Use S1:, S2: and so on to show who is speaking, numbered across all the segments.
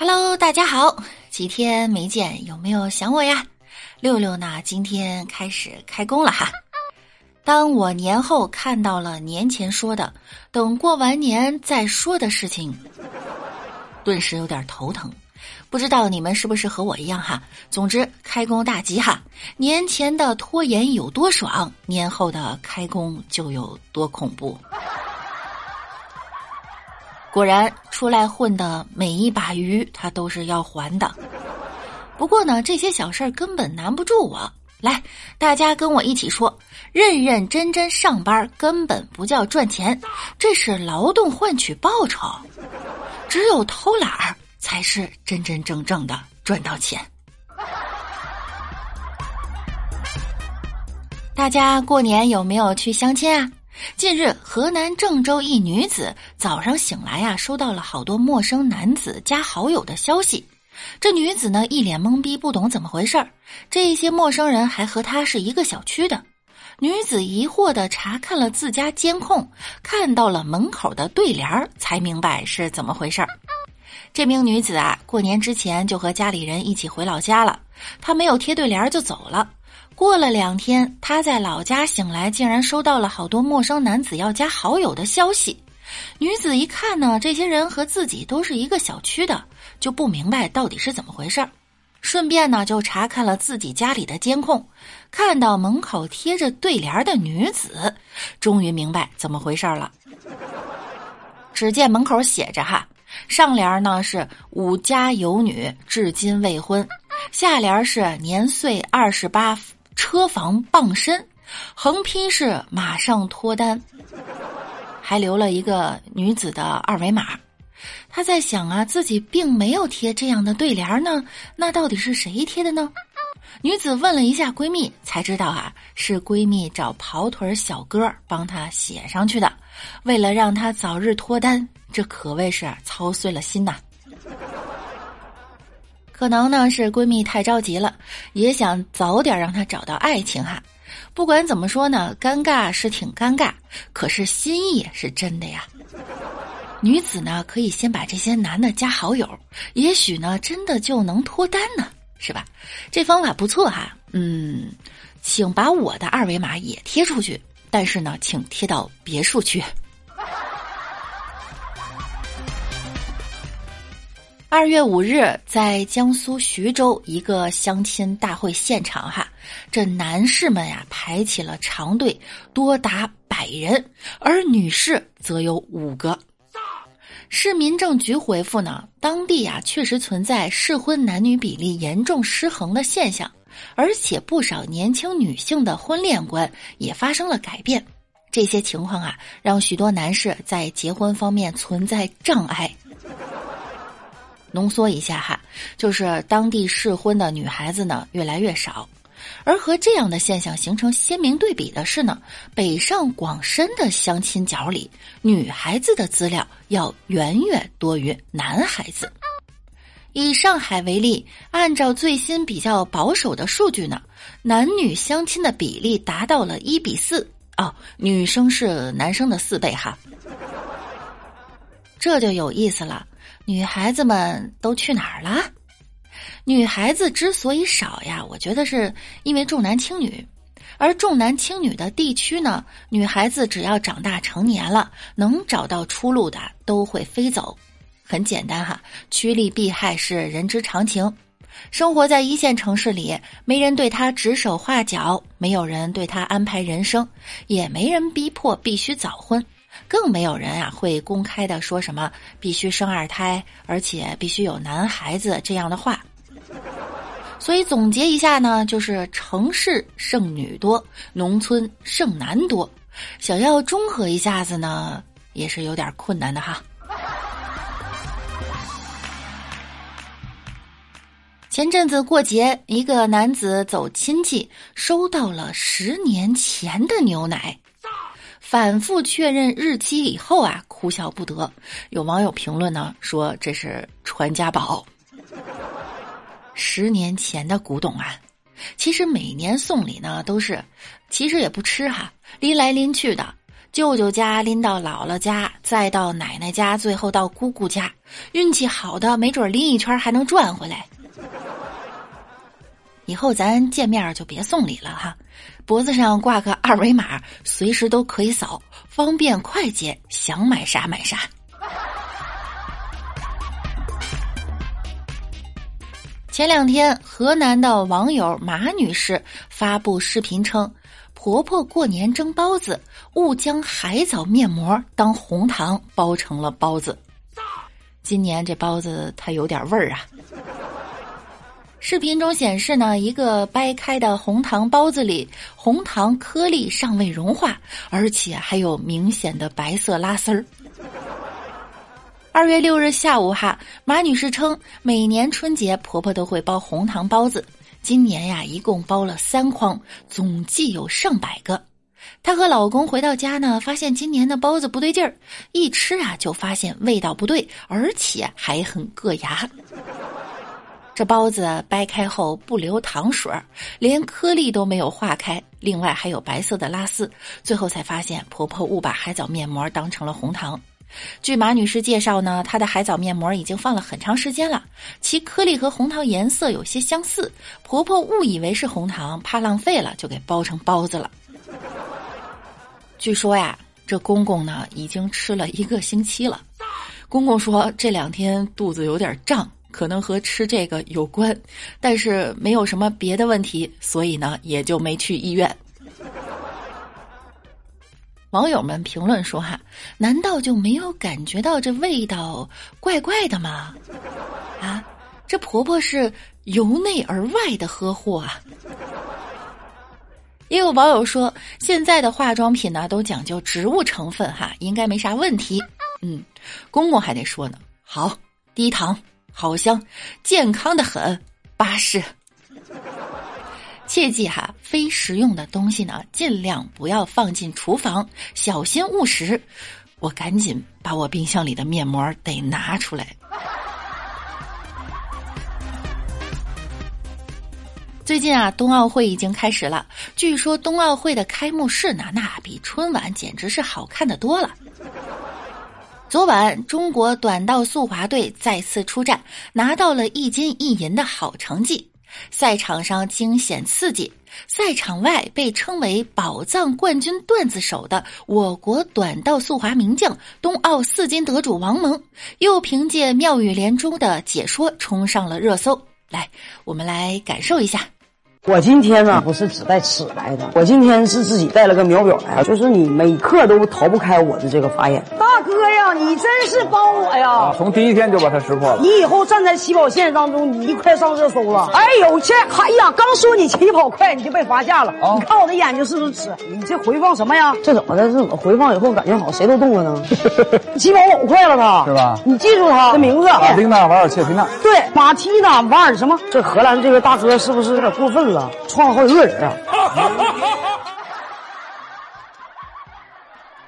S1: Hello，大家好，几天没见，有没有想我呀？六六呢，今天开始开工了哈。当我年后看到了年前说的等过完年再说的事情，顿时有点头疼。不知道你们是不是和我一样哈？总之，开工大吉哈！年前的拖延有多爽，年后的开工就有多恐怖。果然，出来混的每一把鱼，他都是要还的。不过呢，这些小事儿根本难不住我。来，大家跟我一起说：认认真真上班根本不叫赚钱，这是劳动换取报酬。只有偷懒儿。才是真真正正的赚到钱。大家过年有没有去相亲啊？近日，河南郑州一女子早上醒来呀，收到了好多陌生男子加好友的消息。这女子呢，一脸懵逼，不懂怎么回事儿。这些陌生人还和她是一个小区的。女子疑惑的查看了自家监控，看到了门口的对联儿，才明白是怎么回事儿。这名女子啊，过年之前就和家里人一起回老家了。她没有贴对联儿就走了。过了两天，她在老家醒来，竟然收到了好多陌生男子要加好友的消息。女子一看呢，这些人和自己都是一个小区的，就不明白到底是怎么回事儿。顺便呢，就查看了自己家里的监控，看到门口贴着对联的女子，终于明白怎么回事了。只见门口写着：“哈。”上联呢是“五家有女，至今未婚”，下联是“年岁二十八，车房傍身”，横批是“马上脱单”，还留了一个女子的二维码。他在想啊，自己并没有贴这样的对联呢，那到底是谁贴的呢？女子问了一下闺蜜，才知道啊，是闺蜜找跑腿小哥帮她写上去的，为了让她早日脱单。这可谓是操碎了心呐！可能呢是闺蜜太着急了，也想早点让他找到爱情哈。不管怎么说呢，尴尬是挺尴尬，可是心意是真的呀。女子呢可以先把这些男的加好友，也许呢真的就能脱单呢，是吧？这方法不错哈。嗯，请把我的二维码也贴出去，但是呢，请贴到别墅区。二月五日，在江苏徐州一个相亲大会现场，哈，这男士们呀排起了长队，多达百人，而女士则有五个。市民政局回复呢，当地啊确实存在适婚男女比例严重失衡的现象，而且不少年轻女性的婚恋观也发生了改变。这些情况啊，让许多男士在结婚方面存在障碍。浓缩一下哈，就是当地适婚的女孩子呢越来越少，而和这样的现象形成鲜明对比的是呢，北上广深的相亲角里，女孩子的资料要远远多于男孩子。以上海为例，按照最新比较保守的数据呢，男女相亲的比例达到了一比四哦，女生是男生的四倍哈，这就有意思了。女孩子们都去哪儿了？女孩子之所以少呀，我觉得是因为重男轻女，而重男轻女的地区呢，女孩子只要长大成年了，能找到出路的都会飞走。很简单哈，趋利避害是人之常情。生活在一线城市里，没人对她指手画脚，没有人对她安排人生，也没人逼迫必须早婚。更没有人啊会公开的说什么必须生二胎，而且必须有男孩子这样的话。所以总结一下呢，就是城市剩女多，农村剩男多。想要中和一下子呢，也是有点困难的哈。前阵子过节，一个男子走亲戚，收到了十年前的牛奶。反复确认日期以后啊，哭笑不得。有网友评论呢，说这是传家宝。十年前的古董啊，其实每年送礼呢都是，其实也不吃哈，拎来拎去的，舅舅家拎到姥姥家，再到奶奶家，最后到姑姑家。运气好的，没准拎一圈还能转回来。以后咱见面就别送礼了哈，脖子上挂个二维码，随时都可以扫，方便快捷，想买啥买啥。前两天，河南的网友马女士发布视频称，婆婆过年蒸包子，误将海藻面膜当红糖包成了包子。今年这包子它有点味儿啊。视频中显示呢，一个掰开的红糖包子里，红糖颗粒尚未融化，而且还有明显的白色拉丝儿。二月六日下午，哈马女士称，每年春节婆婆都会包红糖包子，今年呀一共包了三筐，总计有上百个。她和老公回到家呢，发现今年的包子不对劲儿，一吃啊就发现味道不对，而且还很硌牙。这包子掰开后不流糖水，连颗粒都没有化开，另外还有白色的拉丝。最后才发现，婆婆误把海藻面膜当成了红糖。据马女士介绍呢，她的海藻面膜已经放了很长时间了，其颗粒和红糖颜色有些相似。婆婆误以为是红糖，怕浪费了，就给包成包子了。据说呀，这公公呢已经吃了一个星期了。公公说这两天肚子有点胀，可能和吃这个有关，但是没有什么别的问题，所以呢也就没去医院。网友们评论说：“哈，难道就没有感觉到这味道怪怪的吗？啊，这婆婆是由内而外的呵护啊。”也有网友说：“现在的化妆品呢，都讲究植物成分，哈，应该没啥问题。”嗯，公公还得说呢：“好，低糖，好香，健康的很，巴适。”切记哈，非食用的东西呢，尽量不要放进厨房，小心误食。我赶紧把我冰箱里的面膜得拿出来。最近啊，冬奥会已经开始了，据说冬奥会的开幕式呢，那比春晚简直是好看的多了。昨晚，中国短道速滑队再次出战，拿到了一金一银的好成绩。赛场上惊险刺激，赛场外被称为“宝藏冠军段子手”的我国短道速滑名将、冬奥四金得主王蒙，又凭借妙语连珠的解说冲上了热搜。来，我们来感受一下。
S2: 我今天呢不是只带尺来的，我今天是自己带了个秒表来，就是你每刻都逃不开我的这个法眼。大哥呀，你真是帮我呀！
S3: 从第一天就把他识破了。
S2: 你以后站在起跑线当中，你快上热搜了。哎呦切！哎呀，刚说你起跑快，你就被罚下了。你看我的眼睛是不是尺？你这回放什么呀？这怎么的？这怎么回放以后感觉好像谁都动了呢？起跑老快了他，
S3: 是吧？
S2: 你记住他的名字：
S3: 马丁娜·瓦尔切皮娜。
S2: 对，马蒂娜·瓦尔什么？这荷兰这个大哥是不是有点过分了？创了好几个人啊！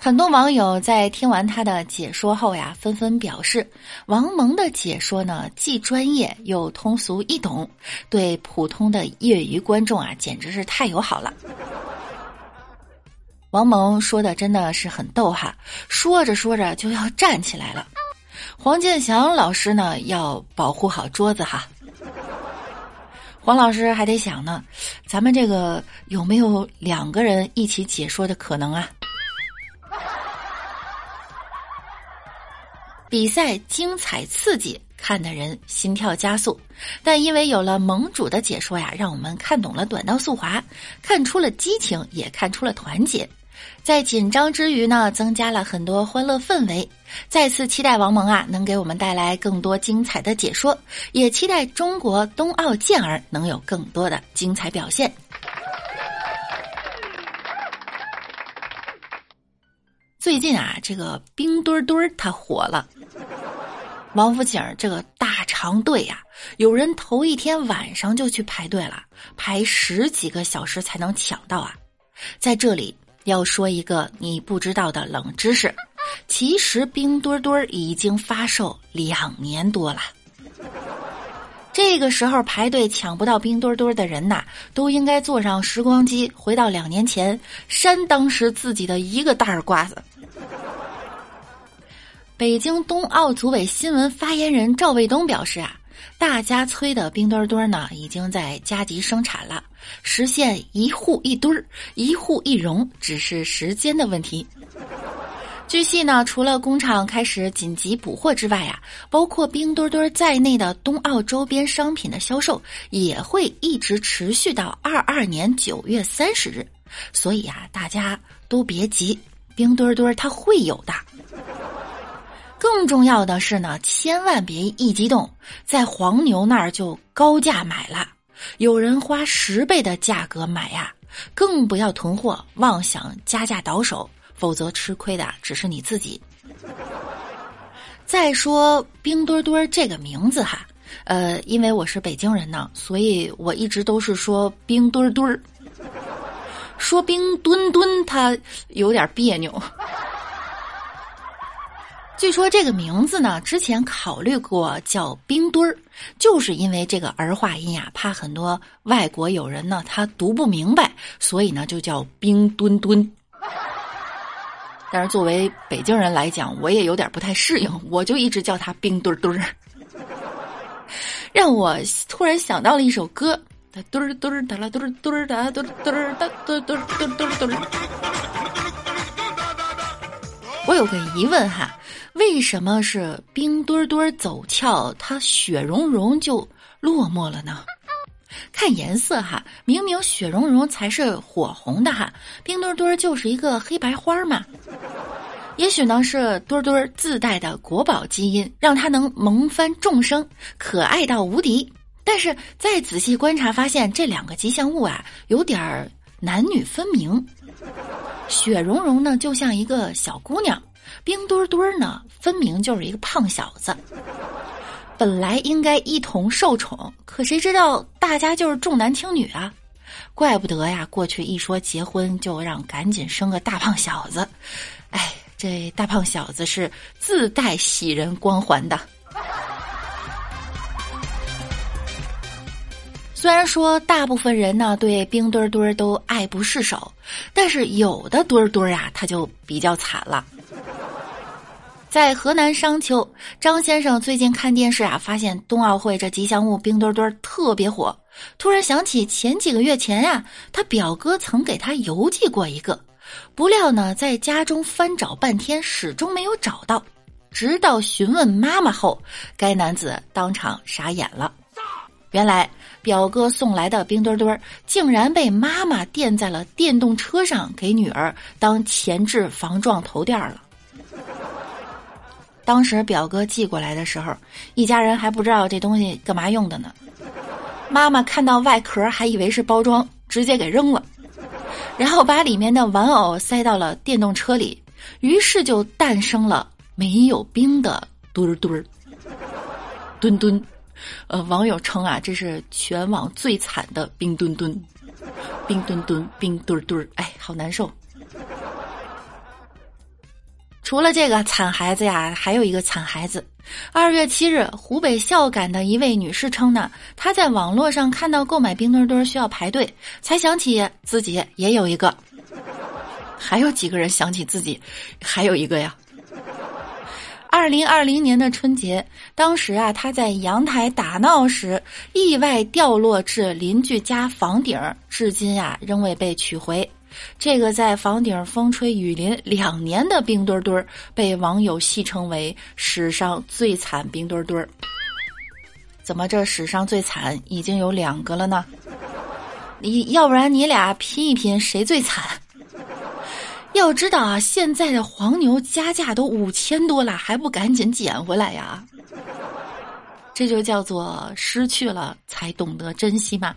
S1: 很多网友在听完他的解说后呀，纷纷表示，王蒙的解说呢，既专业又通俗易懂，对普通的业余观众啊，简直是太友好了。王蒙说的真的是很逗哈，说着说着就要站起来了。黄健翔老师呢，要保护好桌子哈。王老师还得想呢，咱们这个有没有两个人一起解说的可能啊？比赛精彩刺激，看的人心跳加速，但因为有了盟主的解说呀，让我们看懂了短道速滑，看出了激情，也看出了团结。在紧张之余呢，增加了很多欢乐氛围。再次期待王蒙啊，能给我们带来更多精彩的解说，也期待中国冬奥健儿能有更多的精彩表现。最近啊，这个冰墩墩儿它火了，王府井这个大长队呀，有人头一天晚上就去排队了，排十几个小时才能抢到啊，在这里。要说一个你不知道的冷知识，其实冰墩墩已经发售两年多了。这个时候排队抢不到冰墩墩的人呐，都应该坐上时光机，回到两年前扇当时自己的一个大耳瓜子。北京冬奥组委新闻发言人赵卫东表示啊，大家催的冰墩墩呢，已经在加急生产了，实现一户一墩儿、一户一容，只是时间的问题。据悉呢，除了工厂开始紧急补货之外啊，包括冰墩墩在内的冬奥周边商品的销售也会一直持续到二二年九月三十日。所以啊，大家都别急，冰墩墩它会有的。更重要的是呢，千万别一激动，在黄牛那儿就高价买了，有人花十倍的价格买呀，更不要囤货，妄想加价倒手。否则吃亏的只是你自己。再说冰墩墩这个名字哈，呃，因为我是北京人呢，所以我一直都是说冰墩墩儿。说冰墩墩，它有点别扭。据说这个名字呢，之前考虑过叫冰墩儿，就是因为这个儿化音呀，怕很多外国友人呢他读不明白，所以呢就叫冰墩墩。但是作为北京人来讲，我也有点不太适应，我就一直叫他冰墩墩儿，让我突然想到了一首歌，哒墩儿墩儿哒啦墩儿墩儿哒墩墩儿哒墩墩墩墩墩儿。我有个疑问哈，为什么是冰墩墩走俏，它雪融融就落寞了呢？看颜色哈，明明雪融融才是火红的哈，冰墩墩就是一个黑白花嘛。也许呢是墩墩自带的国宝基因，让它能萌翻众生，可爱到无敌。但是再仔细观察，发现这两个吉祥物啊，有点儿男女分明。雪融融呢，就像一个小姑娘；冰墩墩呢，分明就是一个胖小子。本来应该一同受宠，可谁知道大家就是重男轻女啊！怪不得呀，过去一说结婚就让赶紧生个大胖小子。哎，这大胖小子是自带喜人光环的。虽然说大部分人呢对冰墩墩都爱不释手，但是有的墩墩啊，他就比较惨了。在河南商丘，张先生最近看电视啊，发现冬奥会这吉祥物冰墩墩特别火，突然想起前几个月前呀，他表哥曾给他邮寄过一个，不料呢，在家中翻找半天，始终没有找到。直到询问妈妈后，该男子当场傻眼了。原来表哥送来的冰墩墩竟然被妈妈垫在了电动车上，给女儿当前置防撞头垫了。当时表哥寄过来的时候，一家人还不知道这东西干嘛用的呢。妈妈看到外壳还以为是包装，直接给扔了，然后把里面的玩偶塞到了电动车里，于是就诞生了没有冰的墩墩儿，墩墩。呃，网友称啊，这是全网最惨的冰墩墩，冰墩墩，冰墩墩，哎，好难受。除了这个惨孩子呀，还有一个惨孩子。二月七日，湖北孝感的一位女士称呢，她在网络上看到购买冰墩墩需要排队，才想起自己也有一个。还有几个人想起自己还有一个呀？二零二零年的春节，当时啊，她在阳台打闹时，意外掉落至邻居家房顶，至今呀仍未被取回。这个在房顶风吹雨淋两年的冰墩墩被网友戏称为史上最惨冰墩墩怎么这史上最惨已经有两个了呢？你要不然你俩拼一拼谁最惨？要知道啊，现在的黄牛加价都五千多了，还不赶紧捡回来呀？这就叫做失去了才懂得珍惜嘛！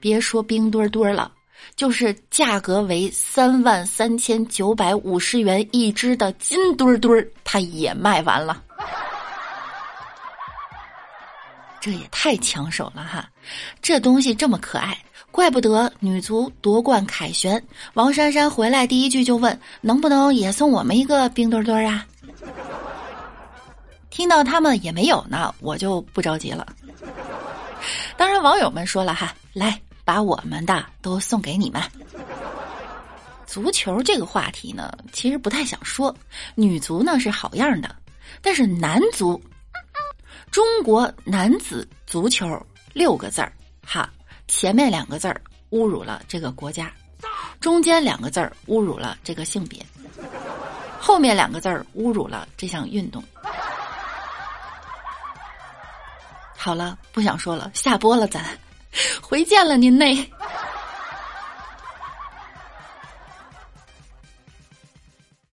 S1: 别说冰墩墩了。就是价格为三万三千九百五十元一只的金墩墩儿，它也卖完了。这也太抢手了哈！这东西这么可爱，怪不得女足夺冠凯旋，王珊珊回来第一句就问：“能不能也送我们一个冰墩墩啊？”听到他们也没有呢，我就不着急了。当然，网友们说了哈，来把我们的都送给你们。足球这个话题呢，其实不太想说。女足呢是好样的，但是男足，中国男子足球六个字儿，哈，前面两个字儿侮辱了这个国家，中间两个字儿侮辱了这个性别，后面两个字儿侮辱了这项运动。好了，不想说了，下播了，咱回见了您嘞。